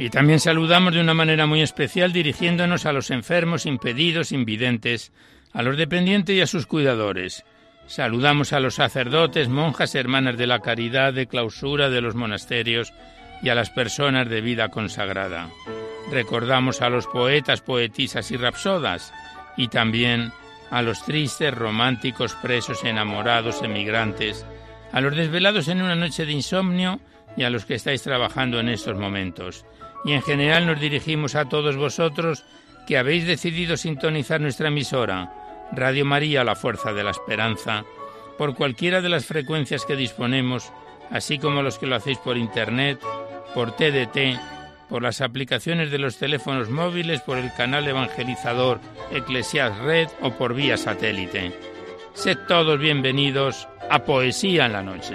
Y también saludamos de una manera muy especial dirigiéndonos a los enfermos, impedidos, invidentes, a los dependientes y a sus cuidadores. Saludamos a los sacerdotes, monjas, hermanas de la caridad, de clausura de los monasterios y a las personas de vida consagrada. Recordamos a los poetas, poetisas y rapsodas y también a los tristes, románticos, presos, enamorados, emigrantes, a los desvelados en una noche de insomnio y a los que estáis trabajando en estos momentos y en general nos dirigimos a todos vosotros que habéis decidido sintonizar nuestra emisora, Radio María, la Fuerza de la Esperanza, por cualquiera de las frecuencias que disponemos, así como los que lo hacéis por Internet, por TDT, por las aplicaciones de los teléfonos móviles, por el canal evangelizador Eclesias Red o por vía satélite. Sed todos bienvenidos a Poesía en la Noche.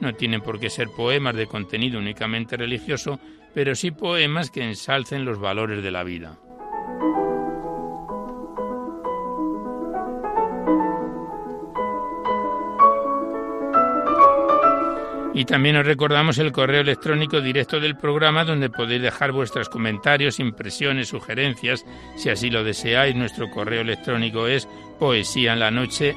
No tienen por qué ser poemas de contenido únicamente religioso, pero sí poemas que ensalcen los valores de la vida. Y también os recordamos el correo electrónico directo del programa donde podéis dejar vuestros comentarios, impresiones, sugerencias, si así lo deseáis. Nuestro correo electrónico es poesía en la noche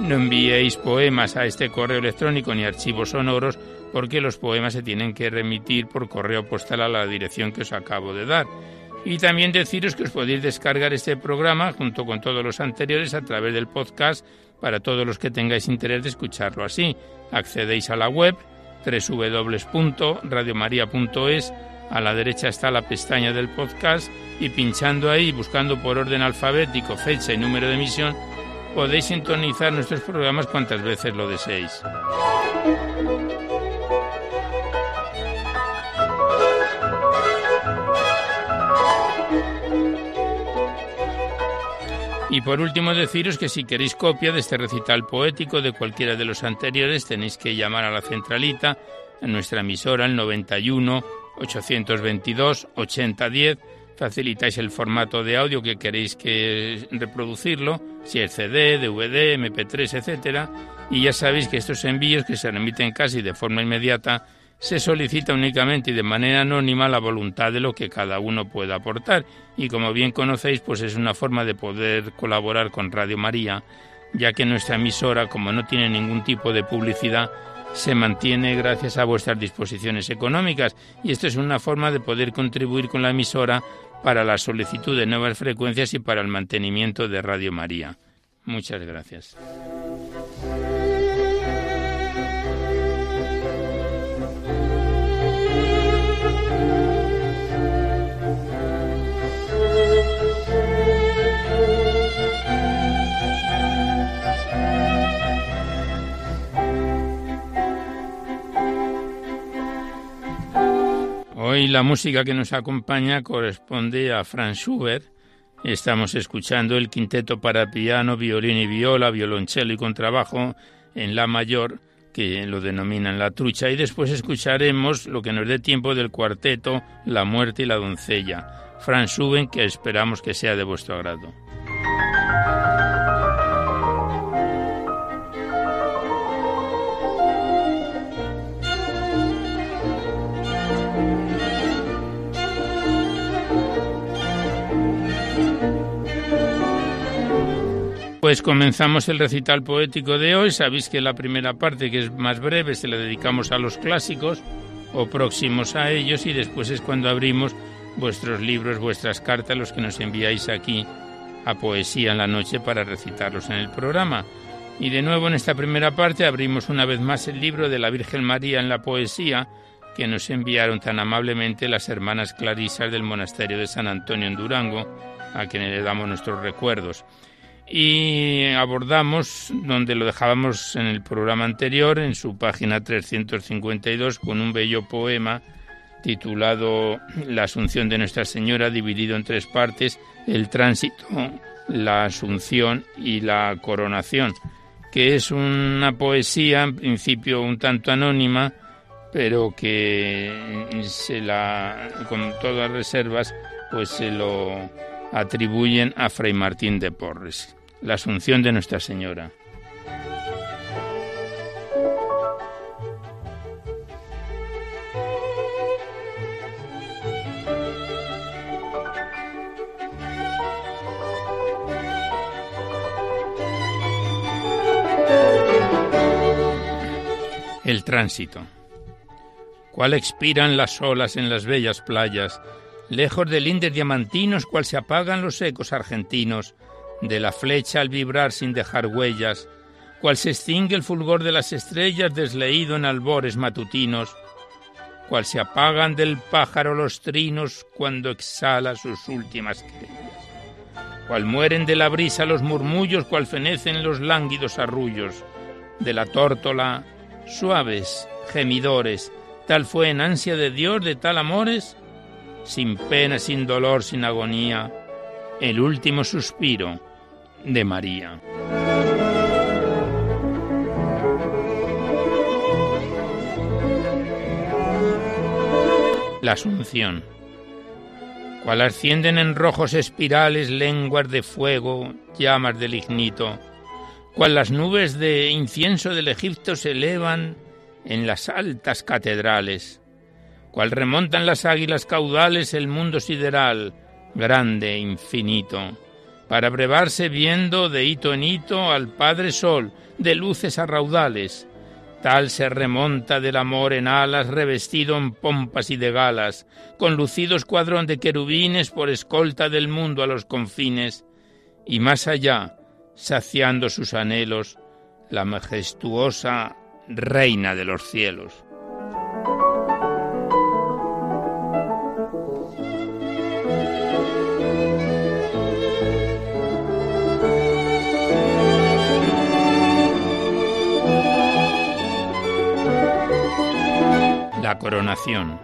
No enviéis poemas a este correo electrónico ni archivos sonoros porque los poemas se tienen que remitir por correo postal a la dirección que os acabo de dar. Y también deciros que os podéis descargar este programa junto con todos los anteriores a través del podcast para todos los que tengáis interés de escucharlo así. Accedéis a la web www.radiomaria.es, a la derecha está la pestaña del podcast y pinchando ahí, buscando por orden alfabético fecha y número de emisión, podéis sintonizar nuestros programas cuantas veces lo deseéis. Y por último deciros que si queréis copia de este recital poético de cualquiera de los anteriores tenéis que llamar a la centralita, en nuestra emisora, el 91 822 8010. Facilitáis el formato de audio que queréis que reproducirlo, si es CD, DVD, MP3, etcétera, y ya sabéis que estos envíos que se remiten casi de forma inmediata se solicita únicamente y de manera anónima la voluntad de lo que cada uno pueda aportar. Y como bien conocéis pues es una forma de poder colaborar con Radio María ya que nuestra emisora como no tiene ningún tipo de publicidad se mantiene gracias a vuestras disposiciones económicas. Y esto es una forma de poder contribuir con la emisora para la solicitud de nuevas frecuencias y para el mantenimiento de Radio María. Muchas gracias. La música que nos acompaña corresponde a Franz Schubert. Estamos escuchando el quinteto para piano, violín y viola, violonchelo y contrabajo en la mayor, que lo denominan la trucha, y después escucharemos lo que nos dé tiempo del cuarteto La muerte y la doncella. Franz Schubert, que esperamos que sea de vuestro agrado. Pues comenzamos el recital poético de hoy. Sabéis que la primera parte, que es más breve, se la dedicamos a los clásicos o próximos a ellos y después es cuando abrimos vuestros libros, vuestras cartas, los que nos enviáis aquí a Poesía en la Noche para recitarlos en el programa. Y de nuevo en esta primera parte abrimos una vez más el libro de la Virgen María en la Poesía que nos enviaron tan amablemente las hermanas clarisas del monasterio de San Antonio en Durango, a quienes le damos nuestros recuerdos y abordamos donde lo dejábamos en el programa anterior, en su página 352, con un bello poema titulado La Asunción de Nuestra Señora, dividido en tres partes, el tránsito, la Asunción y la coronación, que es una poesía en principio un tanto anónima, pero que se la, con todas reservas, pues se lo atribuyen a Fray Martín de Porres, la Asunción de Nuestra Señora. El tránsito. ¿Cuál expiran las olas en las bellas playas lejos de lindes diamantinos cual se apagan los ecos argentinos, de la flecha al vibrar sin dejar huellas, cual se extingue el fulgor de las estrellas desleído en albores matutinos, cual se apagan del pájaro los trinos cuando exhala sus últimas querellas, cual mueren de la brisa los murmullos, cual fenecen los lánguidos arrullos, de la tórtola suaves gemidores, tal fue en ansia de Dios de tal amores, sin pena, sin dolor, sin agonía, el último suspiro de María. La Asunción. Cual ascienden en rojos espirales lenguas de fuego, llamas del ignito, cual las nubes de incienso del Egipto se elevan en las altas catedrales, cual remontan las águilas caudales el mundo sideral, grande, e infinito, para brevarse viendo de hito en hito al Padre Sol, de luces a raudales. Tal se remonta del amor en alas, revestido en pompas y de galas, con lucido escuadrón de querubines por escolta del mundo a los confines, y más allá, saciando sus anhelos, la majestuosa Reina de los cielos. La coronación.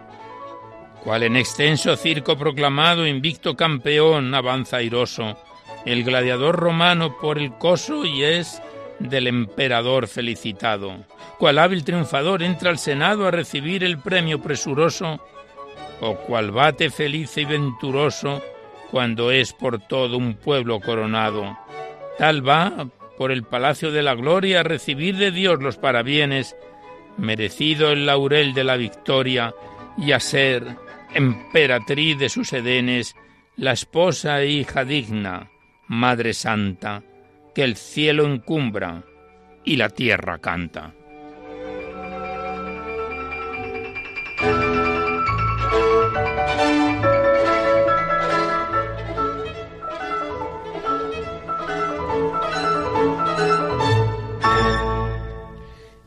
Cual en extenso circo proclamado, invicto campeón, avanza airoso, el gladiador romano por el coso y es del emperador felicitado. Cual hábil triunfador entra al Senado a recibir el premio presuroso, o cual bate feliz y venturoso cuando es por todo un pueblo coronado. Tal va por el palacio de la gloria a recibir de Dios los parabienes merecido el laurel de la victoria y a ser emperatriz de sus edenes, la esposa e hija digna, Madre Santa, que el cielo encumbra y la tierra canta.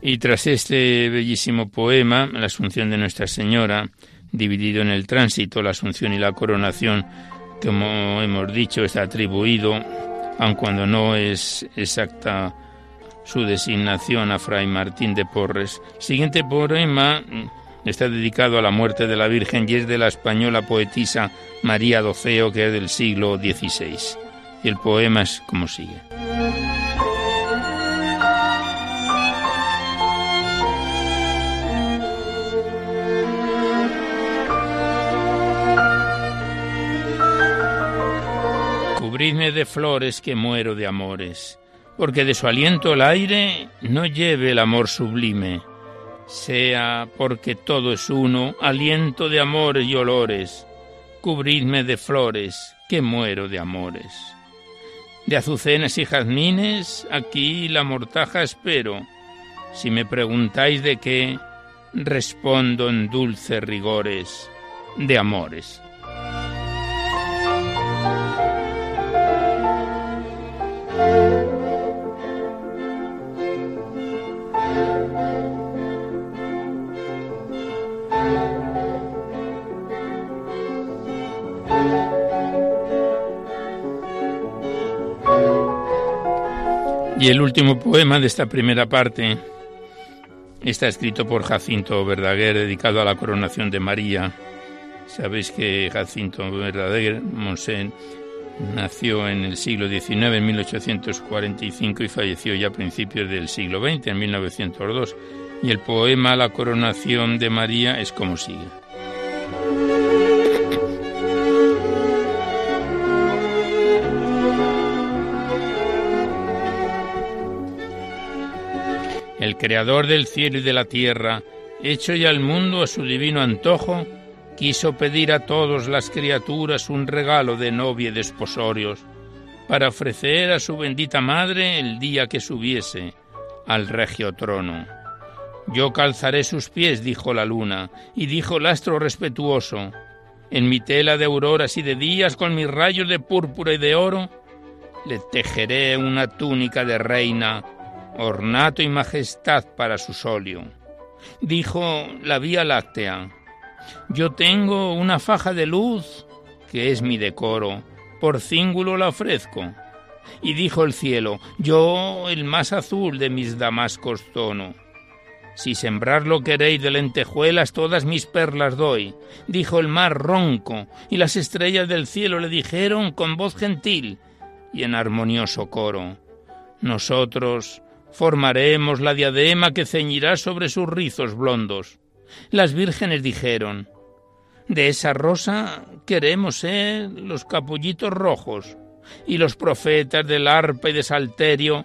Y tras este bellísimo poema, La Asunción de Nuestra Señora, dividido en el tránsito, la Asunción y la coronación, como hemos dicho, está atribuido, aun cuando no es exacta su designación a Fray Martín de Porres. Siguiente poema Está dedicado a la muerte de la Virgen y es de la española poetisa María Doceo, que es del siglo XVI. Y el poema es como sigue. Cubridme de flores que muero de amores, porque de su aliento el aire no lleve el amor sublime, sea porque todo es uno, aliento de amores y olores, cubridme de flores que muero de amores. De azucenas y jazmines aquí la mortaja espero, si me preguntáis de qué, respondo en dulces rigores de amores. Y el último poema de esta primera parte está escrito por Jacinto Verdaguer, dedicado a la coronación de María. Sabéis que Jacinto Verdaguer, Monsen, nació en el siglo XIX, en 1845, y falleció ya a principios del siglo XX, en 1902. Y el poema La coronación de María es como sigue. El creador del cielo y de la tierra, hecho ya el mundo a su divino antojo, quiso pedir a todas las criaturas un regalo de novia y desposorios, para ofrecer a su bendita madre el día que subiese al regio trono. Yo calzaré sus pies, dijo la luna, y dijo el astro respetuoso, en mi tela de auroras y de días, con mis rayos de púrpura y de oro, le tejeré una túnica de reina ornato y majestad para su solio. Dijo la Vía Láctea, yo tengo una faja de luz, que es mi decoro, por cíngulo la ofrezco. Y dijo el cielo, yo el más azul de mis damascos tono. Si sembrarlo queréis de lentejuelas, todas mis perlas doy. Dijo el mar ronco, y las estrellas del cielo le dijeron con voz gentil y en armonioso coro. Nosotros formaremos la diadema que ceñirá sobre sus rizos blondos. Las vírgenes dijeron, de esa rosa queremos ser los capullitos rojos, y los profetas del arpa y de salterio,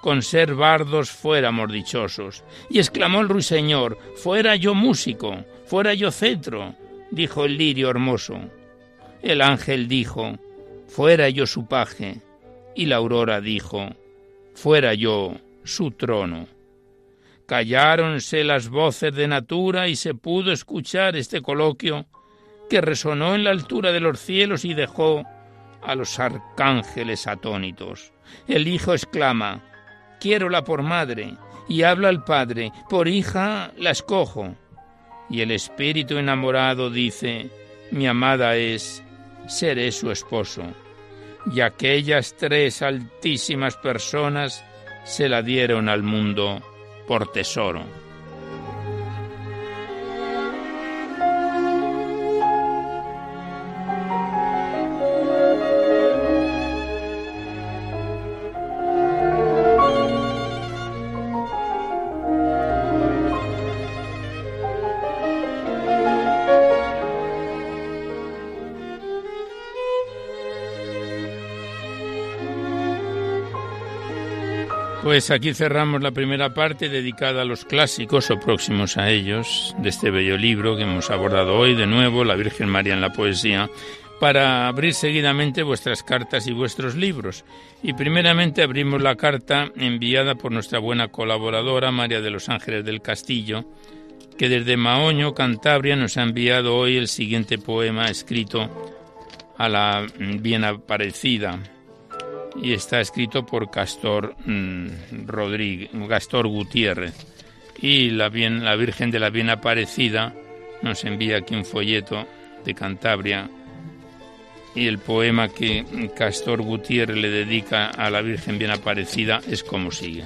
con ser bardos fuéramos dichosos. Y exclamó el ruiseñor, fuera yo músico, fuera yo cetro, dijo el lirio hermoso. El ángel dijo, fuera yo su paje, y la aurora dijo, fuera yo su trono. Calláronse las voces de natura y se pudo escuchar este coloquio que resonó en la altura de los cielos y dejó a los arcángeles atónitos. El Hijo exclama, Quiérola por madre, y habla al Padre, por hija la escojo. Y el Espíritu enamorado dice, Mi amada es, seré su esposo. Y aquellas tres altísimas personas se la dieron al mundo por tesoro. Pues aquí cerramos la primera parte dedicada a los clásicos o próximos a ellos de este bello libro que hemos abordado hoy de nuevo, La Virgen María en la Poesía, para abrir seguidamente vuestras cartas y vuestros libros. Y primeramente abrimos la carta enviada por nuestra buena colaboradora María de los Ángeles del Castillo, que desde Maoño, Cantabria, nos ha enviado hoy el siguiente poema escrito a la bien aparecida y está escrito por Castor mm, Rodríguez, Gutiérrez. Y la, bien, la Virgen de la Bien Aparecida nos envía aquí un folleto de Cantabria y el poema que Castor Gutiérrez le dedica a la Virgen Bien Aparecida es como sigue.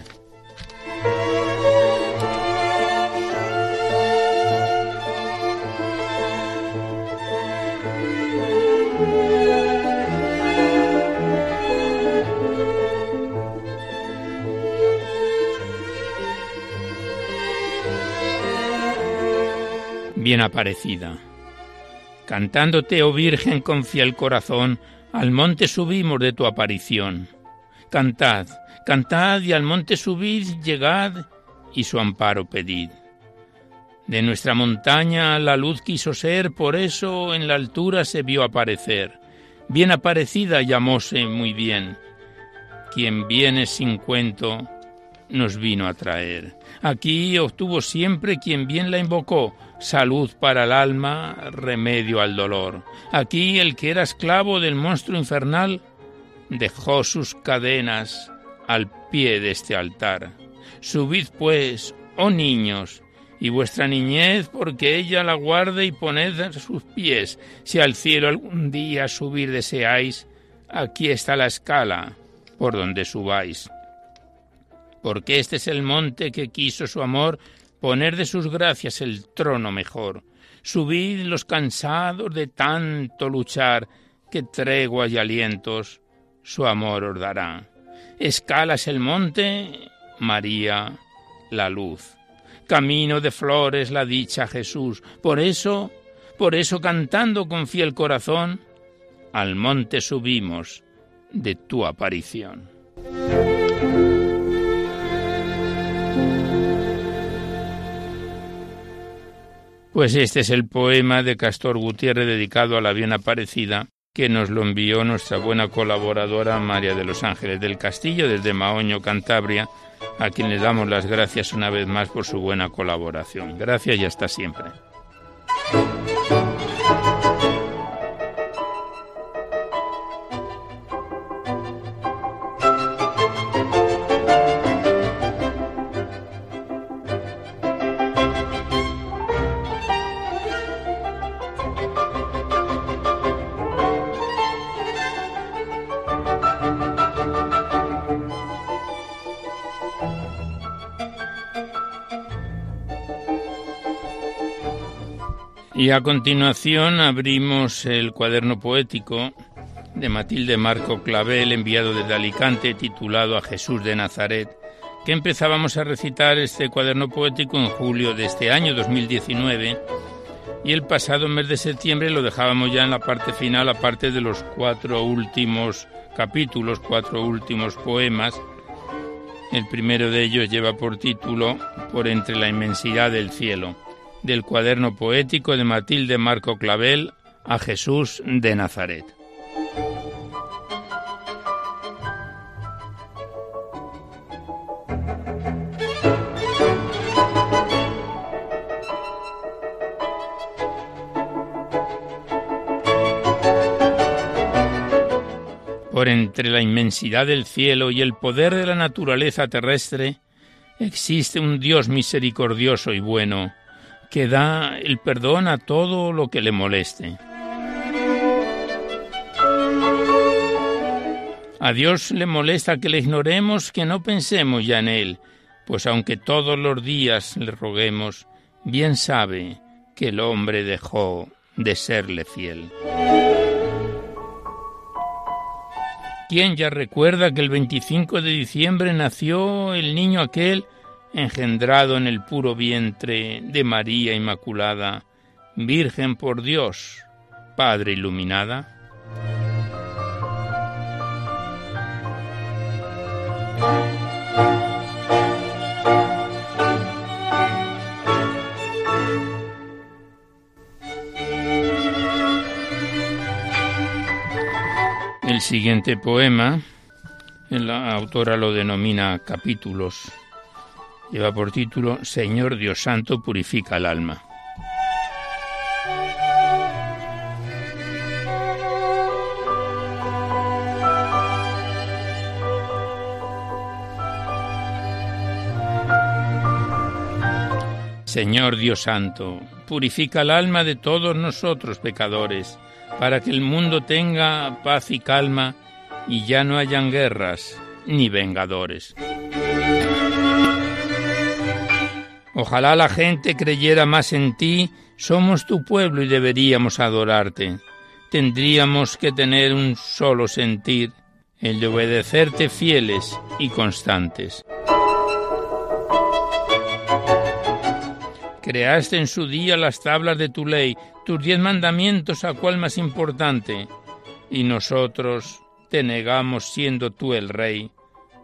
Aparecida. Cantándote, oh Virgen, con fiel corazón, al monte subimos de tu aparición. Cantad, cantad y al monte subid, llegad y su amparo pedid. De nuestra montaña la luz quiso ser, por eso en la altura se vio aparecer. Bien aparecida llamóse muy bien. Quien viene sin cuento nos vino a traer. Aquí obtuvo siempre quien bien la invocó, salud para el alma, remedio al dolor. Aquí el que era esclavo del monstruo infernal dejó sus cadenas al pie de este altar. Subid pues, oh niños, y vuestra niñez, porque ella la guarde y poned a sus pies. Si al cielo algún día subir deseáis, aquí está la escala por donde subáis. Porque este es el monte que quiso su amor poner de sus gracias el trono mejor. Subid los cansados de tanto luchar, que treguas y alientos su amor os dará. Escalas el monte, María, la luz. Camino de flores la dicha Jesús. Por eso, por eso cantando con fiel corazón, al monte subimos de tu aparición. Pues este es el poema de Castor Gutiérrez dedicado a la bien aparecida que nos lo envió nuestra buena colaboradora María de los Ángeles del Castillo desde Maoño, Cantabria, a quien le damos las gracias una vez más por su buena colaboración. Gracias y hasta siempre. Y a continuación abrimos el cuaderno poético de Matilde Marco Clavel, enviado desde Alicante, titulado A Jesús de Nazaret, que empezábamos a recitar este cuaderno poético en julio de este año 2019 y el pasado mes de septiembre lo dejábamos ya en la parte final, aparte de los cuatro últimos capítulos, cuatro últimos poemas. El primero de ellos lleva por título Por entre la inmensidad del cielo del cuaderno poético de Matilde Marco Clavel a Jesús de Nazaret. Por entre la inmensidad del cielo y el poder de la naturaleza terrestre, existe un Dios misericordioso y bueno, que da el perdón a todo lo que le moleste. A Dios le molesta que le ignoremos, que no pensemos ya en Él, pues aunque todos los días le roguemos, bien sabe que el hombre dejó de serle fiel. ¿Quién ya recuerda que el 25 de diciembre nació el niño aquel engendrado en el puro vientre de María Inmaculada, Virgen por Dios, Padre iluminada? El siguiente poema, la autora lo denomina capítulos Lleva por título Señor Dios Santo, purifica el alma. Señor Dios Santo, purifica el alma de todos nosotros pecadores, para que el mundo tenga paz y calma y ya no hayan guerras ni vengadores. Ojalá la gente creyera más en ti, somos tu pueblo y deberíamos adorarte. Tendríamos que tener un solo sentir, el de obedecerte fieles y constantes. Creaste en su día las tablas de tu ley, tus diez mandamientos a cuál más importante, y nosotros te negamos siendo tú el rey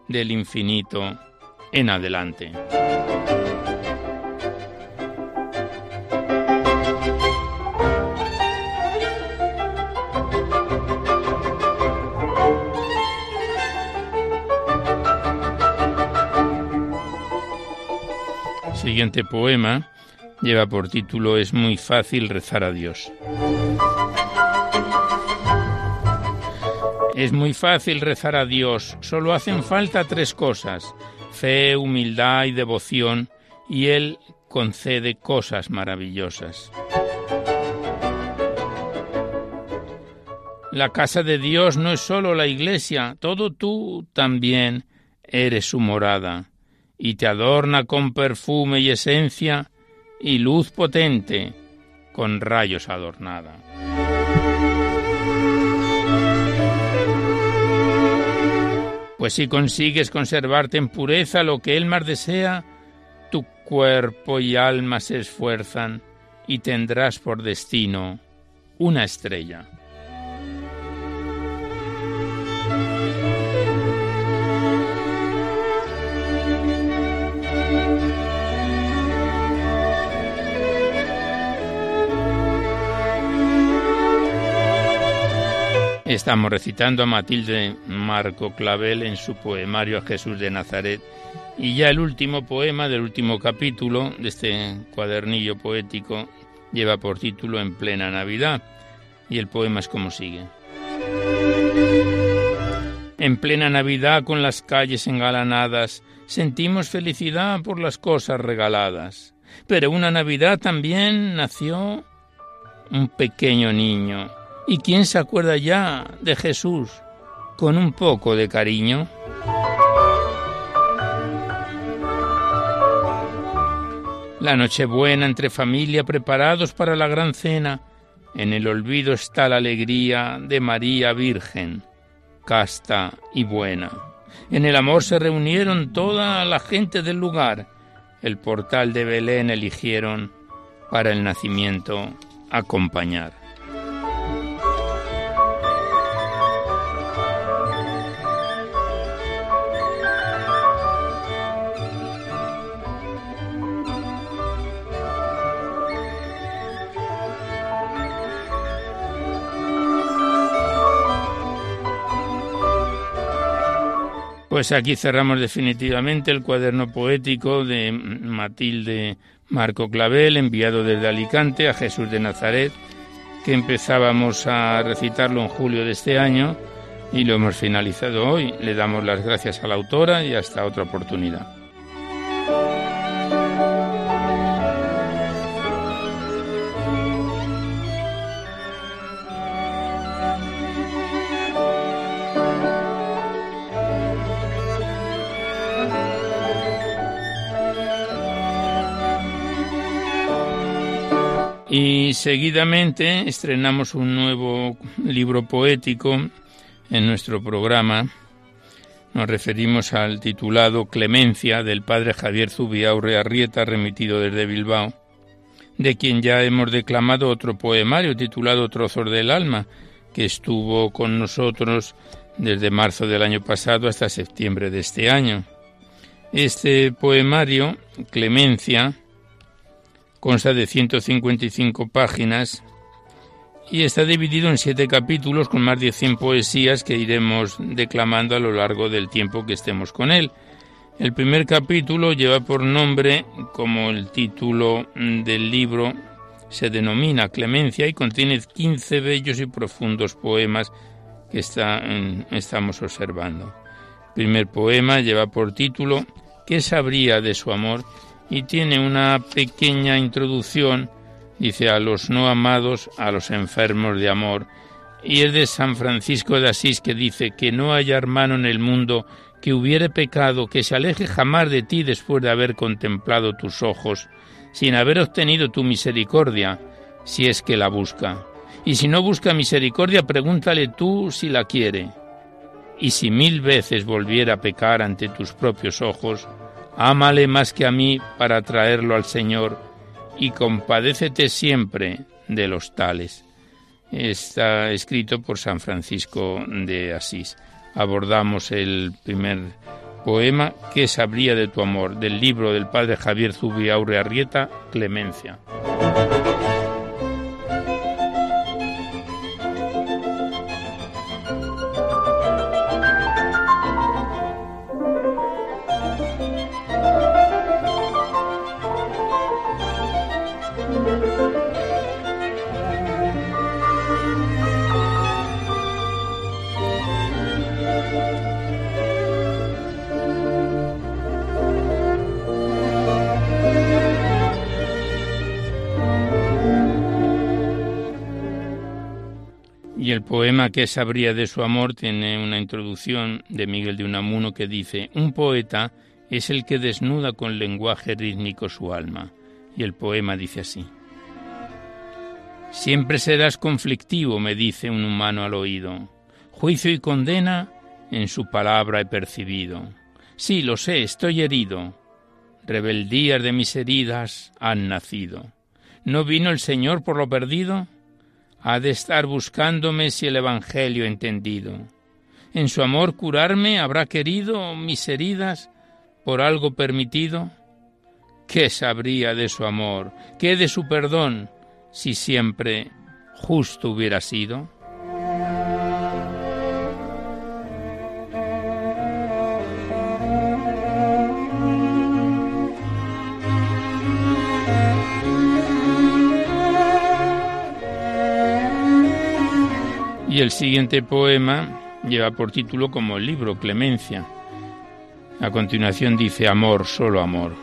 del infinito en adelante. Siguiente poema lleva por título Es muy fácil rezar a Dios. Es muy fácil rezar a Dios, solo hacen falta tres cosas, fe, humildad y devoción, y Él concede cosas maravillosas. La casa de Dios no es solo la iglesia, todo tú también eres su morada y te adorna con perfume y esencia y luz potente, con rayos adornada. Pues si consigues conservarte en pureza lo que Él más desea, tu cuerpo y alma se esfuerzan y tendrás por destino una estrella. Estamos recitando a Matilde Marco Clavel en su poemario a Jesús de Nazaret. Y ya el último poema del último capítulo de este cuadernillo poético lleva por título En plena Navidad. Y el poema es como sigue. En plena Navidad con las calles engalanadas sentimos felicidad por las cosas regaladas, pero una Navidad también nació un pequeño niño ¿Y quién se acuerda ya de Jesús con un poco de cariño? La Nochebuena entre familia preparados para la gran cena. En el olvido está la alegría de María Virgen, casta y buena. En el amor se reunieron toda la gente del lugar. El portal de Belén eligieron para el nacimiento acompañar. Pues aquí cerramos definitivamente el cuaderno poético de Matilde Marco Clavel, enviado desde Alicante a Jesús de Nazaret, que empezábamos a recitarlo en julio de este año y lo hemos finalizado hoy. Le damos las gracias a la autora y hasta otra oportunidad. Y seguidamente estrenamos un nuevo libro poético en nuestro programa. Nos referimos al titulado Clemencia del padre Javier Zubiaurre Arrieta, remitido desde Bilbao, de quien ya hemos declamado otro poemario titulado Trozos del Alma, que estuvo con nosotros desde marzo del año pasado hasta septiembre de este año. Este poemario, Clemencia, Consta de 155 páginas y está dividido en siete capítulos con más de 100 poesías que iremos declamando a lo largo del tiempo que estemos con él. El primer capítulo lleva por nombre, como el título del libro se denomina Clemencia y contiene 15 bellos y profundos poemas que estamos observando. El primer poema lleva por título ¿Qué sabría de su amor? Y tiene una pequeña introducción, dice a los no amados, a los enfermos de amor, y es de San Francisco de Asís que dice que no haya hermano en el mundo que hubiere pecado, que se aleje jamás de ti después de haber contemplado tus ojos, sin haber obtenido tu misericordia, si es que la busca. Y si no busca misericordia, pregúntale tú si la quiere. Y si mil veces volviera a pecar ante tus propios ojos, Ámale más que a mí para traerlo al Señor, y compadécete siempre de los tales. Está escrito por San Francisco de Asís. Abordamos el primer poema ¿Qué sabría de tu amor? del libro del padre Javier Zubiaurre Arrieta, Clemencia. Que sabría de su amor tiene una introducción de Miguel de Unamuno que dice, un poeta es el que desnuda con lenguaje rítmico su alma. Y el poema dice así. Siempre serás conflictivo, me dice un humano al oído. Juicio y condena en su palabra he percibido. Sí, lo sé, estoy herido. Rebeldías de mis heridas han nacido. ¿No vino el Señor por lo perdido? Ha de estar buscándome si el Evangelio entendido. En su amor curarme habrá querido mis heridas por algo permitido. ¿Qué sabría de su amor? ¿Qué de su perdón si siempre justo hubiera sido? Y el siguiente poema lleva por título como el libro Clemencia. A continuación dice Amor, solo amor.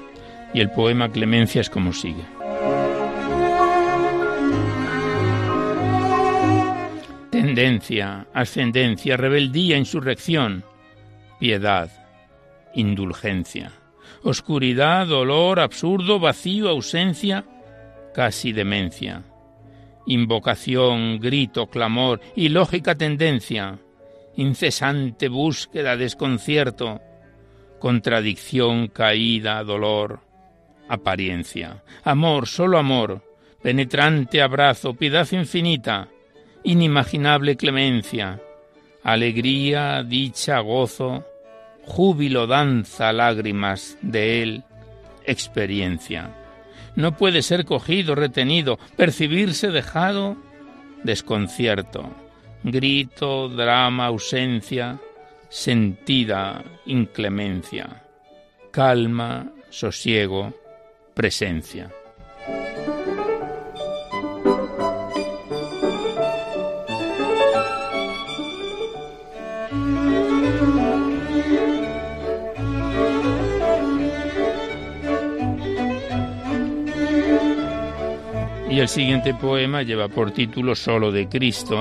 Y el poema Clemencia es como sigue. Tendencia, ascendencia, rebeldía, insurrección, piedad, indulgencia, oscuridad, dolor, absurdo, vacío, ausencia, casi demencia invocación, grito, clamor, ilógica tendencia, incesante búsqueda, desconcierto, contradicción, caída, dolor, apariencia, amor, solo amor, penetrante abrazo, piedad infinita, inimaginable clemencia, alegría, dicha, gozo, júbilo, danza, lágrimas de él, experiencia no puede ser cogido, retenido, percibirse dejado, desconcierto, grito, drama, ausencia, sentida inclemencia, calma, sosiego, presencia. Y el siguiente poema lleva por título Solo de Cristo.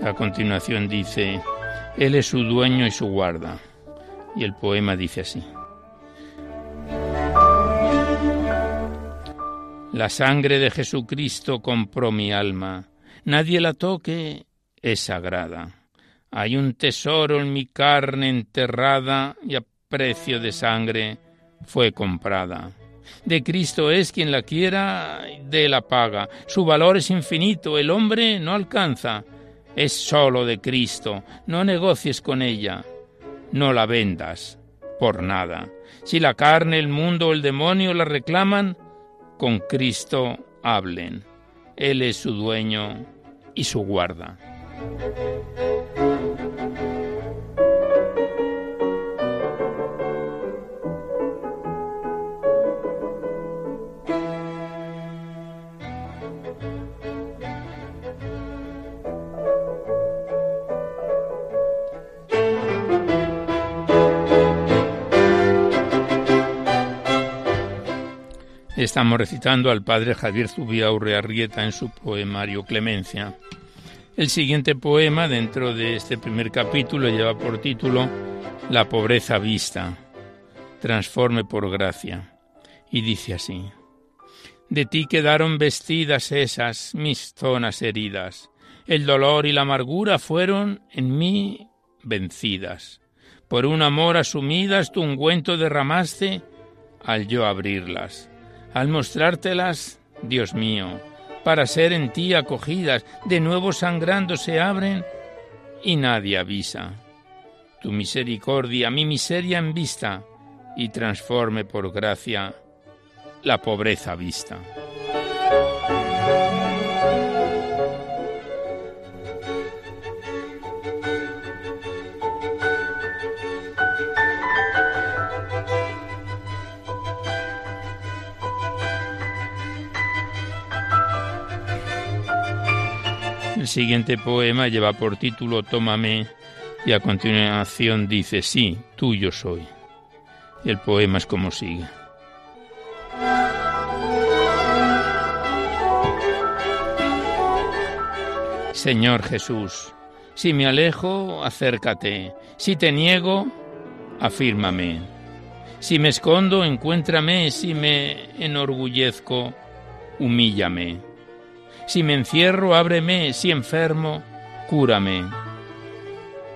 A continuación dice, Él es su dueño y su guarda. Y el poema dice así. La sangre de Jesucristo compró mi alma. Nadie la toque, es sagrada. Hay un tesoro en mi carne enterrada y a precio de sangre fue comprada. De Cristo es quien la quiera, de la paga. Su valor es infinito, el hombre no alcanza. Es solo de Cristo, no negocies con ella, no la vendas por nada. Si la carne, el mundo o el demonio la reclaman, con Cristo hablen. Él es su dueño y su guarda. Estamos recitando al padre Javier Zubiaurre Arrieta en su poemario Clemencia. El siguiente poema dentro de este primer capítulo lleva por título La pobreza vista, transforme por gracia, y dice así. De ti quedaron vestidas esas mis zonas heridas, el dolor y la amargura fueron en mí vencidas. Por un amor asumidas tu ungüento derramaste al yo abrirlas al mostrártelas, Dios mío, para ser en ti acogidas, de nuevo sangrando se abren y nadie avisa. Tu misericordia, mi miseria en vista, y transforme por gracia la pobreza vista. El siguiente poema lleva por título Tómame y a continuación dice Sí, tuyo soy. El poema es como sigue. Señor Jesús, si me alejo, acércate. Si te niego, afírmame. Si me escondo, encuéntrame. Si me enorgullezco, humíllame. Si me encierro, ábreme. Si enfermo, cúrame.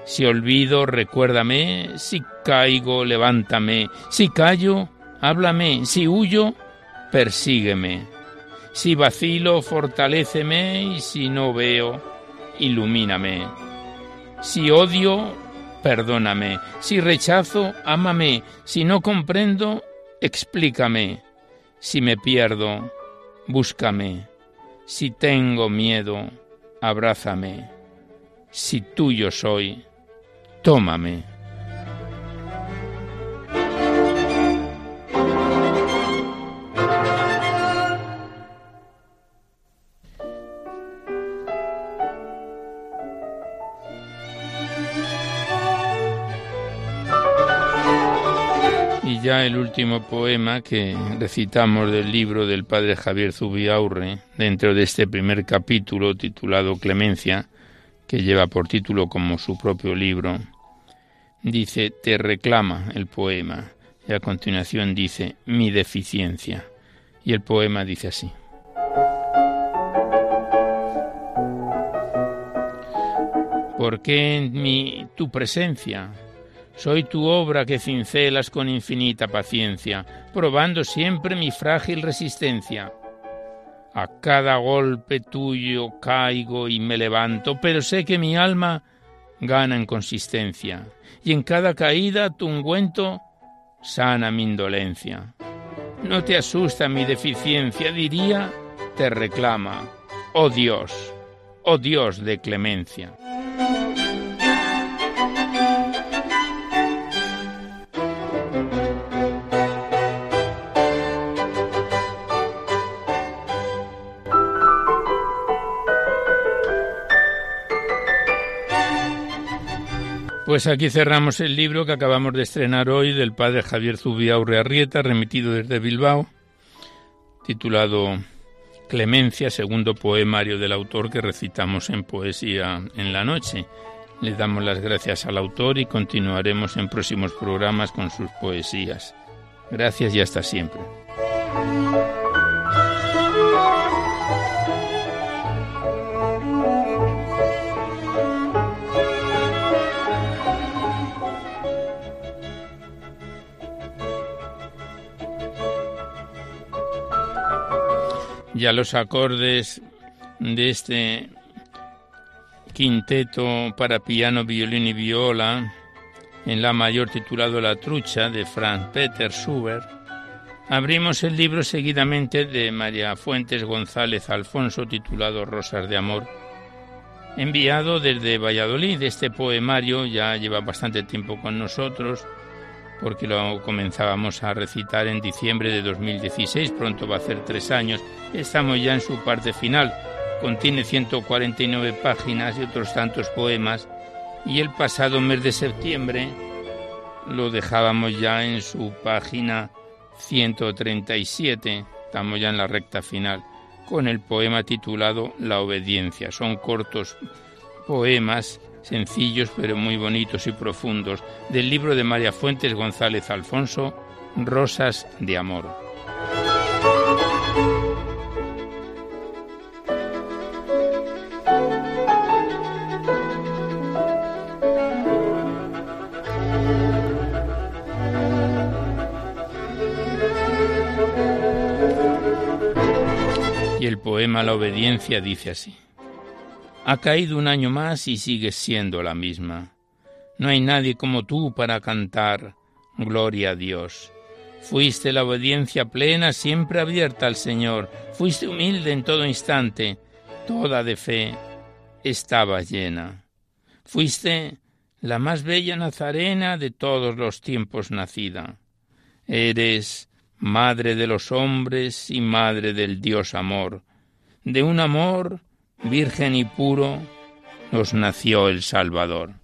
Si olvido, recuérdame. Si caigo, levántame. Si callo, háblame. Si huyo, persígueme. Si vacilo, fortaléceme. Y si no veo, ilumíname. Si odio, perdóname. Si rechazo, ámame. Si no comprendo, explícame. Si me pierdo, búscame. Si tengo miedo, abrázame. Si tuyo soy, tómame. El último poema que recitamos del libro del padre Javier Zubiaurre, dentro de este primer capítulo titulado Clemencia, que lleva por título como su propio libro, dice, te reclama el poema, y a continuación dice, mi deficiencia. Y el poema dice así. ¿Por qué en mi tu presencia soy tu obra que cincelas con infinita paciencia, probando siempre mi frágil resistencia. A cada golpe tuyo caigo y me levanto, pero sé que mi alma gana en consistencia, y en cada caída tu ungüento sana mi indolencia. No te asusta mi deficiencia, diría, te reclama, oh Dios, oh Dios de clemencia. Pues aquí cerramos el libro que acabamos de estrenar hoy del padre Javier Zubiaurre Arrieta, remitido desde Bilbao, titulado Clemencia, segundo poemario del autor que recitamos en Poesía en la Noche. Le damos las gracias al autor y continuaremos en próximos programas con sus poesías. Gracias y hasta siempre. Ya los acordes de este quinteto para piano, violín y viola en la mayor titulado La trucha de Franz Peter Schubert, abrimos el libro seguidamente de María Fuentes González Alfonso titulado Rosas de Amor, enviado desde Valladolid. Este poemario ya lleva bastante tiempo con nosotros porque lo comenzábamos a recitar en diciembre de 2016, pronto va a hacer tres años, estamos ya en su parte final, contiene 149 páginas y otros tantos poemas, y el pasado mes de septiembre lo dejábamos ya en su página 137, estamos ya en la recta final, con el poema titulado La obediencia. Son cortos poemas sencillos pero muy bonitos y profundos, del libro de María Fuentes González Alfonso, Rosas de Amor. Y el poema La obediencia dice así. Ha caído un año más y sigues siendo la misma. No hay nadie como tú para cantar Gloria a Dios. Fuiste la obediencia plena, siempre abierta al Señor. Fuiste humilde en todo instante, toda de fe estaba llena. Fuiste la más bella nazarena de todos los tiempos nacida. Eres madre de los hombres y madre del Dios amor. De un amor virgen y puro nos nació el Salvador.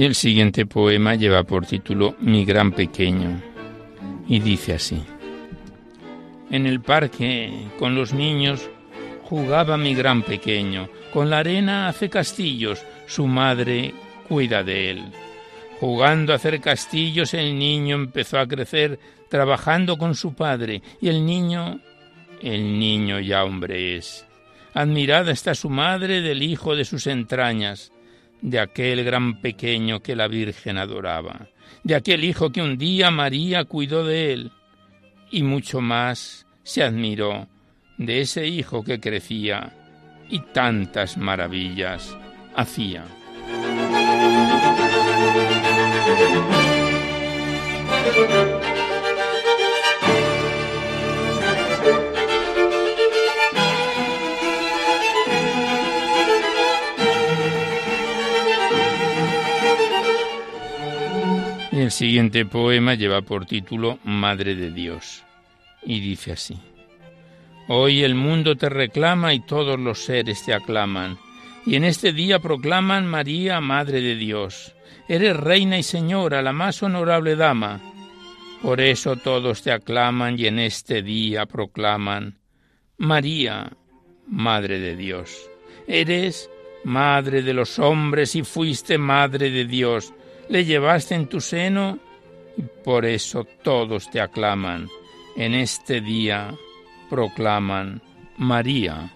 Y el siguiente poema lleva por título Mi gran pequeño y dice así. En el parque con los niños jugaba mi gran pequeño, con la arena hace castillos, su madre cuida de él. Jugando a hacer castillos el niño empezó a crecer, trabajando con su padre, y el niño, el niño ya hombre es. Admirada está su madre del hijo de sus entrañas, de aquel gran pequeño que la Virgen adoraba, de aquel hijo que un día María cuidó de él, y mucho más se admiró de ese hijo que crecía y tantas maravillas hacía. El siguiente poema lleva por título Madre de Dios y dice así. Hoy el mundo te reclama y todos los seres te aclaman, y en este día proclaman María, Madre de Dios. Eres reina y señora, la más honorable dama. Por eso todos te aclaman y en este día proclaman María, Madre de Dios. Eres Madre de los hombres y fuiste Madre de Dios le llevaste en tu seno y por eso todos te aclaman. En este día proclaman María,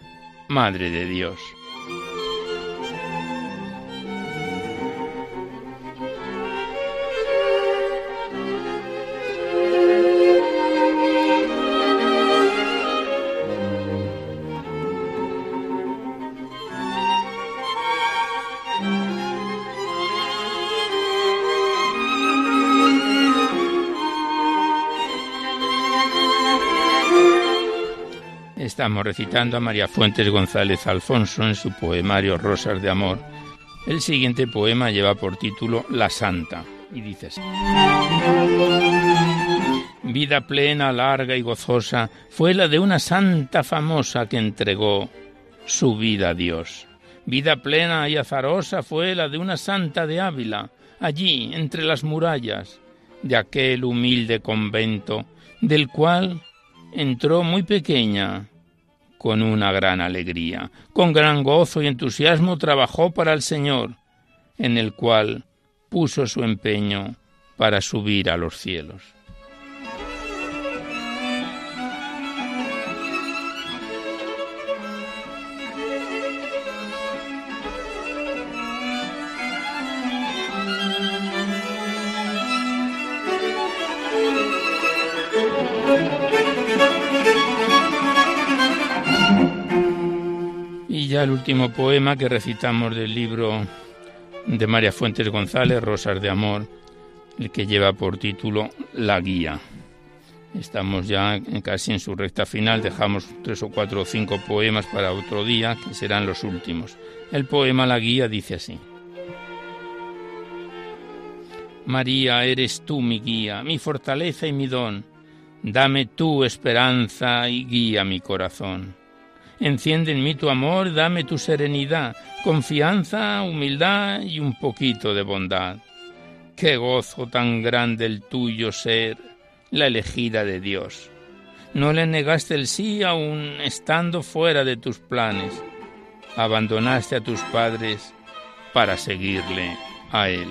Madre de Dios. Estamos recitando a María Fuentes González Alfonso en su poemario Rosas de Amor. El siguiente poema lleva por título La Santa y dice así. Vida plena, larga y gozosa fue la de una santa famosa que entregó su vida a Dios. Vida plena y azarosa fue la de una santa de Ávila, allí entre las murallas de aquel humilde convento, del cual entró muy pequeña con una gran alegría. Con gran gozo y entusiasmo trabajó para el Señor, en el cual puso su empeño para subir a los cielos. El último poema que recitamos del libro de María Fuentes González, Rosas de Amor, el que lleva por título La Guía. Estamos ya casi en su recta final, dejamos tres o cuatro o cinco poemas para otro día, que serán los últimos. El poema La Guía dice así. María, eres tú mi guía, mi fortaleza y mi don. Dame tu esperanza y guía mi corazón. Enciende en mí tu amor, dame tu serenidad, confianza, humildad y un poquito de bondad. Qué gozo tan grande el tuyo ser, la elegida de Dios. No le negaste el sí aun estando fuera de tus planes. Abandonaste a tus padres para seguirle a Él.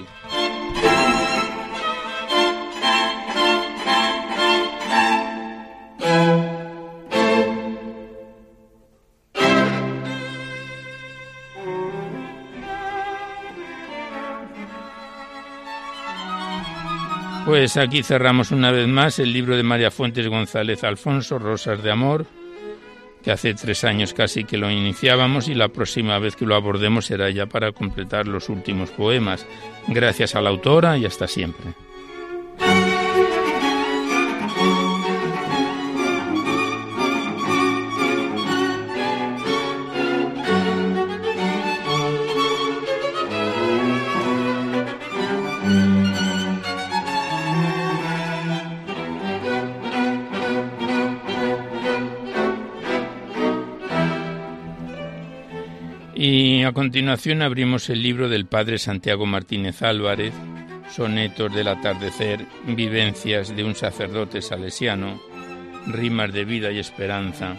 Pues aquí cerramos una vez más el libro de María Fuentes González Alfonso, Rosas de Amor, que hace tres años casi que lo iniciábamos y la próxima vez que lo abordemos será ya para completar los últimos poemas. Gracias a la autora y hasta siempre. Continuación abrimos el libro del padre Santiago Martínez Álvarez, Sonetos del atardecer, vivencias de un sacerdote salesiano, rimas de vida y esperanza.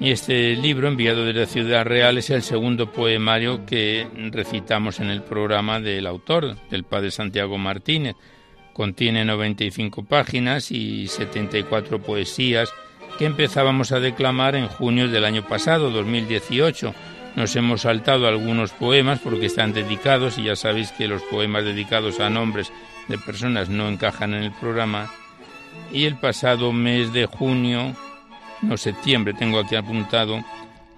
Y este libro, enviado desde Ciudad Real, es el segundo poemario que recitamos en el programa del autor, del padre Santiago Martínez. Contiene 95 páginas y 74 poesías que empezábamos a declamar en junio del año pasado, 2018 nos hemos saltado algunos poemas porque están dedicados y ya sabéis que los poemas dedicados a nombres de personas no encajan en el programa. Y el pasado mes de junio, no septiembre, tengo aquí apuntado,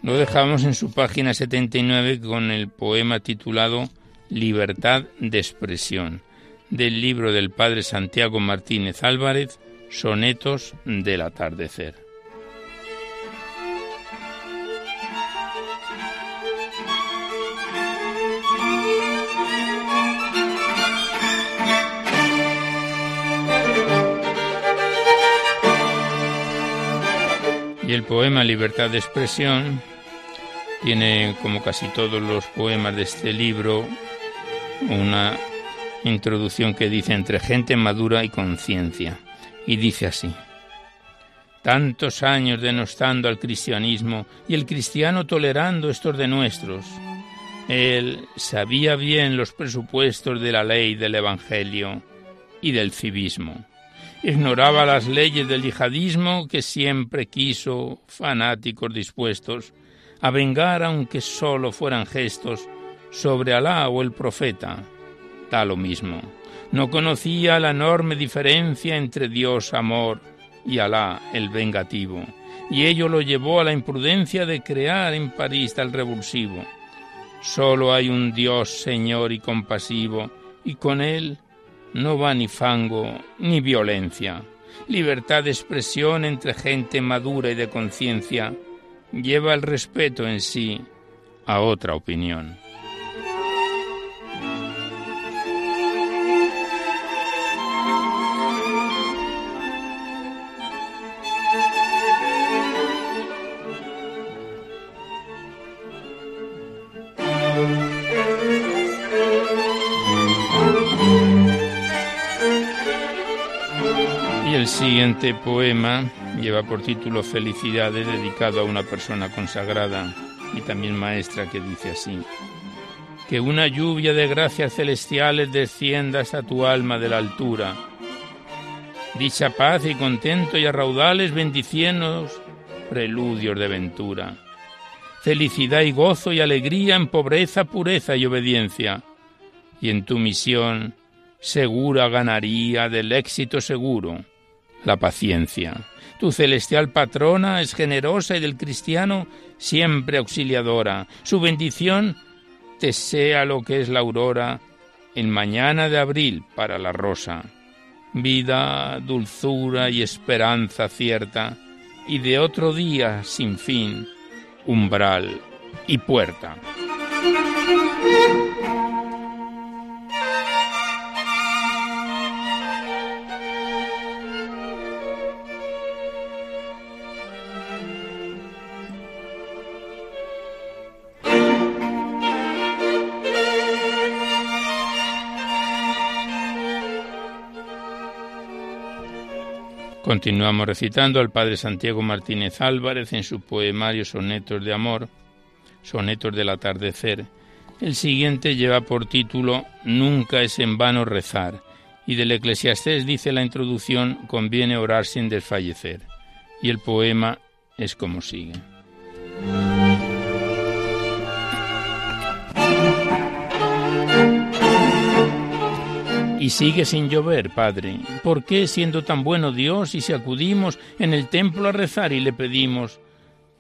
lo dejamos en su página 79 con el poema titulado Libertad de expresión, del libro del padre Santiago Martínez Álvarez, Sonetos del atardecer. Y el poema Libertad de Expresión tiene, como casi todos los poemas de este libro, una introducción que dice entre gente madura y conciencia. Y dice así. Tantos años denostando al cristianismo y el cristiano tolerando estos de nuestros. Él sabía bien los presupuestos de la ley del Evangelio y del civismo ignoraba las leyes del yihadismo que siempre quiso fanáticos dispuestos a vengar aunque solo fueran gestos sobre Alá o el profeta. Da lo mismo. No conocía la enorme diferencia entre Dios amor y Alá el vengativo, y ello lo llevó a la imprudencia de crear en París tal revulsivo. Solo hay un Dios Señor y compasivo, y con él no va ni fango ni violencia. Libertad de expresión entre gente madura y de conciencia lleva el respeto en sí a otra opinión. Siguiente poema lleva por título Felicidades, dedicado a una persona consagrada y también maestra que dice así. Que una lluvia de gracias celestiales descienda hasta tu alma de la altura. Dicha paz y contento y a raudales bendicienos, preludios de ventura. Felicidad y gozo y alegría en pobreza, pureza y obediencia. Y en tu misión segura ganaría del éxito seguro la paciencia. Tu celestial patrona es generosa y del cristiano siempre auxiliadora. Su bendición te sea lo que es la aurora en mañana de abril para la rosa. Vida, dulzura y esperanza cierta, y de otro día sin fin, umbral y puerta. Continuamos recitando al padre Santiago Martínez Álvarez en su poemario Sonetos de Amor, Sonetos del Atardecer, El siguiente lleva por título Nunca es en vano rezar, y del Eclesiastés dice la introducción conviene orar sin desfallecer, y el poema es como sigue. Y sigue sin llover, Padre. ¿Por qué, siendo tan bueno Dios, y si acudimos en el templo a rezar y le pedimos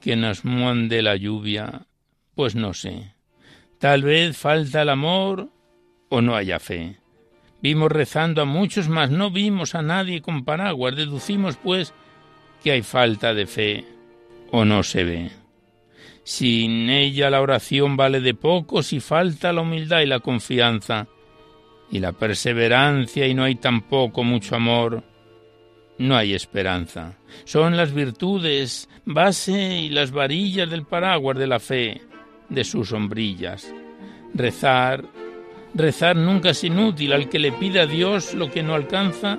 que nos mande la lluvia? Pues no sé. Tal vez falta el amor o no haya fe. Vimos rezando a muchos, mas no vimos a nadie con paraguas. Deducimos, pues, que hay falta de fe o no se ve. Sin ella la oración vale de poco si falta la humildad y la confianza y la perseverancia y no hay tampoco mucho amor, no hay esperanza. Son las virtudes, base y las varillas del paraguas de la fe, de sus sombrillas. Rezar, rezar nunca es inútil. Al que le pida a Dios lo que no alcanza,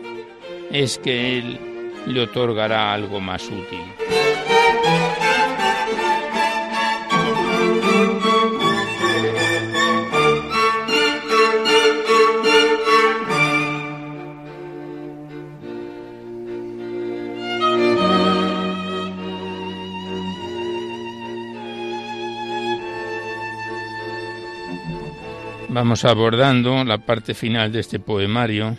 es que Él le otorgará algo más útil. Vamos abordando la parte final de este poemario.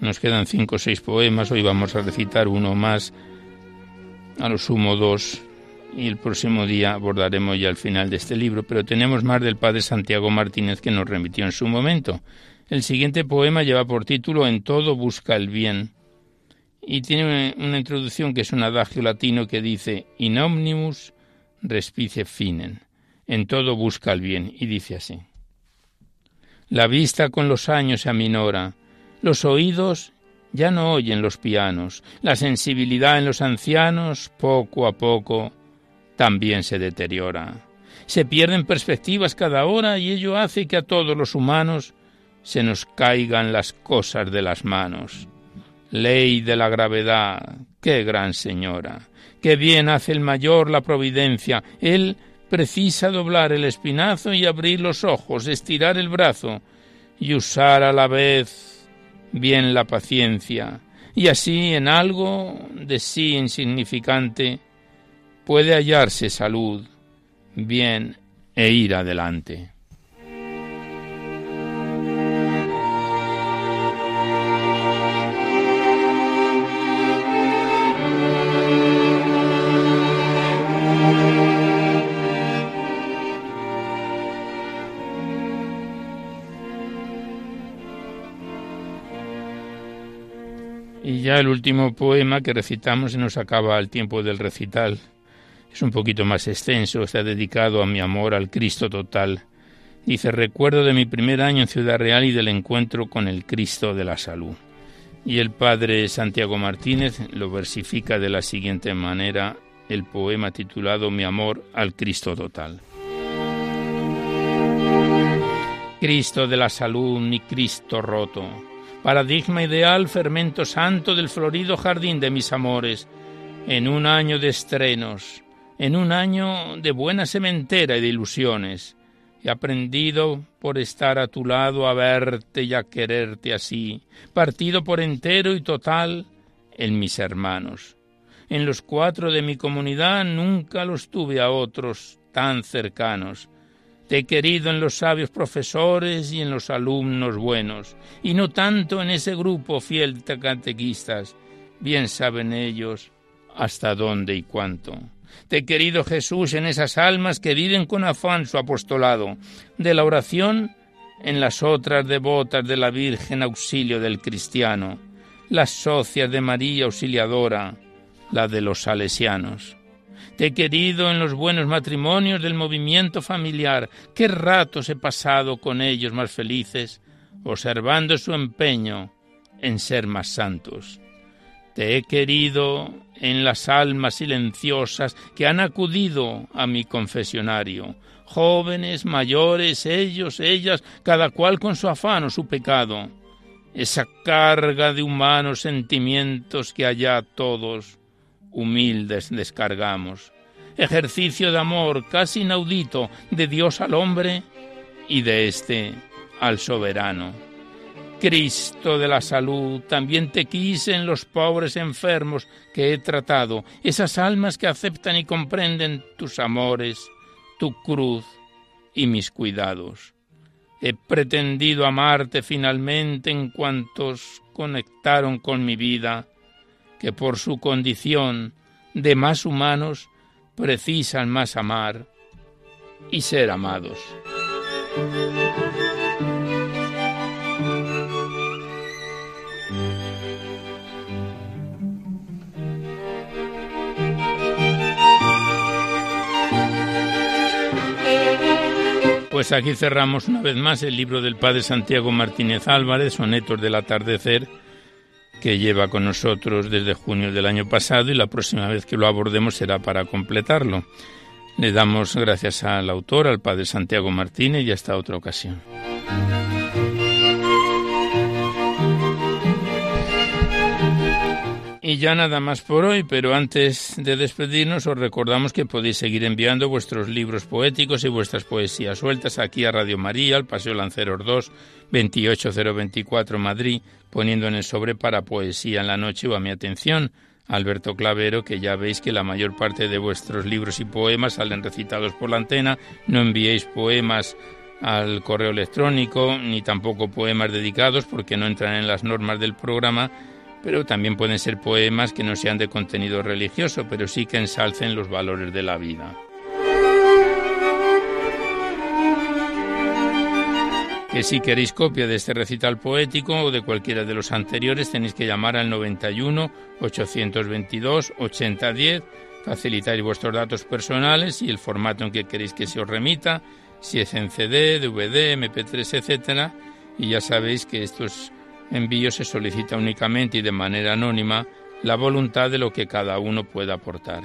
Nos quedan cinco o seis poemas, hoy vamos a recitar uno más, a lo sumo dos, y el próximo día abordaremos ya el final de este libro, pero tenemos más del padre Santiago Martínez que nos remitió en su momento. El siguiente poema lleva por título En todo busca el bien, y tiene una introducción que es un adagio latino que dice In omnibus respice finen, en todo busca el bien, y dice así. La vista con los años se aminora, los oídos ya no oyen los pianos, la sensibilidad en los ancianos poco a poco también se deteriora. Se pierden perspectivas cada hora y ello hace que a todos los humanos se nos caigan las cosas de las manos. Ley de la gravedad, qué gran señora, qué bien hace el mayor la providencia, él precisa doblar el espinazo y abrir los ojos, estirar el brazo y usar a la vez bien la paciencia, y así en algo de sí insignificante puede hallarse salud, bien e ir adelante. Ya el último poema que recitamos se nos acaba el tiempo del recital. Es un poquito más extenso, está dedicado a mi amor al Cristo total. Dice, recuerdo de mi primer año en Ciudad Real y del encuentro con el Cristo de la salud. Y el padre Santiago Martínez lo versifica de la siguiente manera el poema titulado Mi amor al Cristo total. Cristo de la salud, mi Cristo roto paradigma ideal, fermento santo del florido jardín de mis amores, en un año de estrenos, en un año de buena sementera y de ilusiones. He aprendido por estar a tu lado a verte y a quererte así, partido por entero y total en mis hermanos. En los cuatro de mi comunidad nunca los tuve a otros tan cercanos, te he querido en los sabios profesores y en los alumnos buenos, y no tanto en ese grupo fiel de catequistas. Bien saben ellos hasta dónde y cuánto. Te he querido Jesús en esas almas que viven con afán su apostolado, de la oración en las otras devotas de la Virgen auxilio del cristiano, las socias de María Auxiliadora, la de los salesianos. Te he querido en los buenos matrimonios del movimiento familiar. Qué ratos he pasado con ellos más felices, observando su empeño en ser más santos. Te he querido en las almas silenciosas que han acudido a mi confesionario, jóvenes, mayores, ellos, ellas, cada cual con su afán o su pecado, esa carga de humanos sentimientos que allá todos humildes descargamos. ejercicio de amor casi inaudito de Dios al hombre y de éste al soberano. Cristo de la salud, también te quise en los pobres enfermos que he tratado, esas almas que aceptan y comprenden tus amores, tu cruz y mis cuidados. He pretendido amarte finalmente en cuantos conectaron con mi vida, que por su condición de más humanos precisan más amar y ser amados. Pues aquí cerramos una vez más el libro del Padre Santiago Martínez Álvarez, Sonetos del Atardecer, que lleva con nosotros desde junio del año pasado y la próxima vez que lo abordemos será para completarlo. Le damos gracias al autor, al Padre Santiago Martínez y hasta otra ocasión. Y ya nada más por hoy, pero antes de despedirnos os recordamos que podéis seguir enviando vuestros libros poéticos y vuestras poesías sueltas aquí a Radio María, al Paseo Lanceros 2, 28024 Madrid, poniendo en el sobre para poesía en la noche o a mi atención. Alberto Clavero, que ya veis que la mayor parte de vuestros libros y poemas salen recitados por la antena, no enviéis poemas al correo electrónico, ni tampoco poemas dedicados porque no entran en las normas del programa, pero también pueden ser poemas que no sean de contenido religioso, pero sí que ensalcen los valores de la vida. Que si queréis copia de este recital poético o de cualquiera de los anteriores tenéis que llamar al 91 822 8010, facilitar vuestros datos personales y el formato en que queréis que se os remita, si es en CD, DVD, MP3, etcétera, y ya sabéis que estos envío se solicita únicamente y de manera anónima la voluntad de lo que cada uno pueda aportar.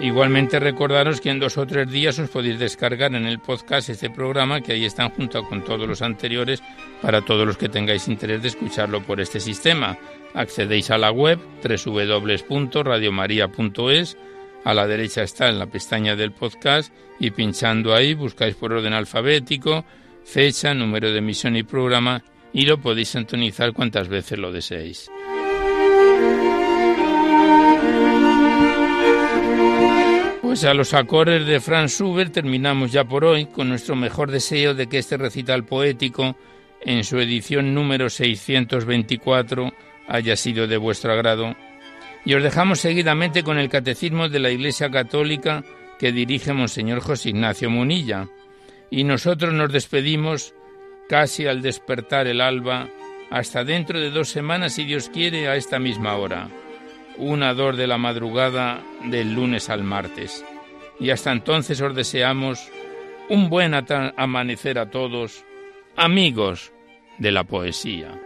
Igualmente recordaros que en dos o tres días os podéis descargar en el podcast este programa que ahí están junto con todos los anteriores para todos los que tengáis interés de escucharlo por este sistema. Accedéis a la web www.radiomaria.es, a la derecha está en la pestaña del podcast y pinchando ahí buscáis por orden alfabético fecha, número de emisión y programa y lo podéis sintonizar cuantas veces lo deseéis. Pues a los acordes de Franz Schubert terminamos ya por hoy con nuestro mejor deseo de que este recital poético en su edición número 624 haya sido de vuestro agrado. Y os dejamos seguidamente con el Catecismo de la Iglesia Católica que dirige Monseñor José Ignacio Munilla y nosotros nos despedimos casi al despertar el alba, hasta dentro de dos semanas, si Dios quiere, a esta misma hora, una dor de la madrugada del lunes al martes. Y hasta entonces os deseamos un buen amanecer a todos, amigos de la poesía.